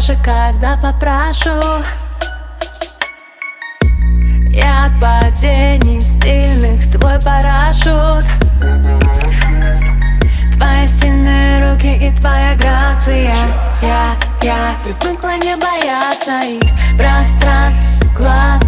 дальше, когда попрошу. Я от падений сильных твой парашют. Твои сильные руки и твоя грация. Я, я привыкла не бояться их. Пространств, глаз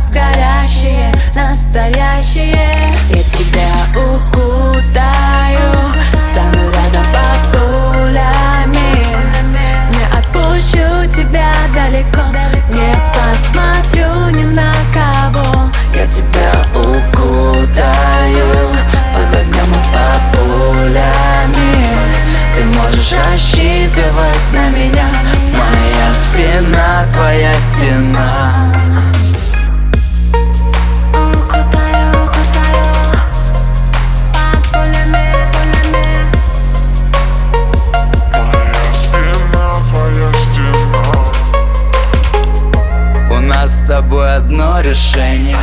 одно решение.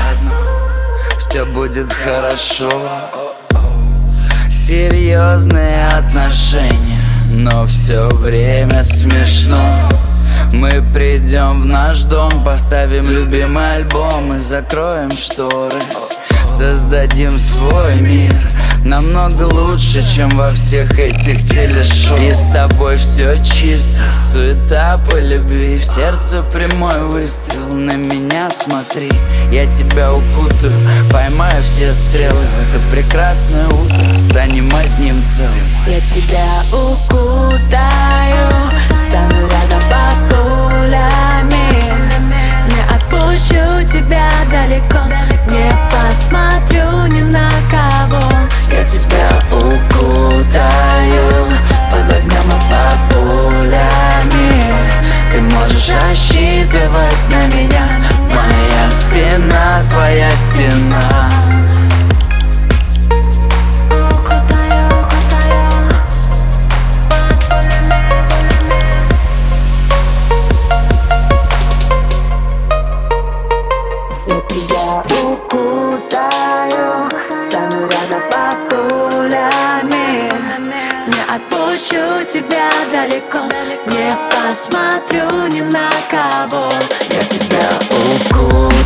Все будет хорошо. Серьезные отношения Но все время смешно. Мы придем в наш дом Поставим любимый альбом И закроем шторы. Создадим свой Намного лучше, чем во всех этих телешоу. И с тобой все чисто, суета по любви. В сердце прямой выстрел, на меня смотри. Я тебя укутаю, поймаю все стрелы. Это прекрасное утро. Станем одним целым. Я тебя укутаю, Я отпущу тебя далеко. Не посмотрю ни на кого. Я тебя укушу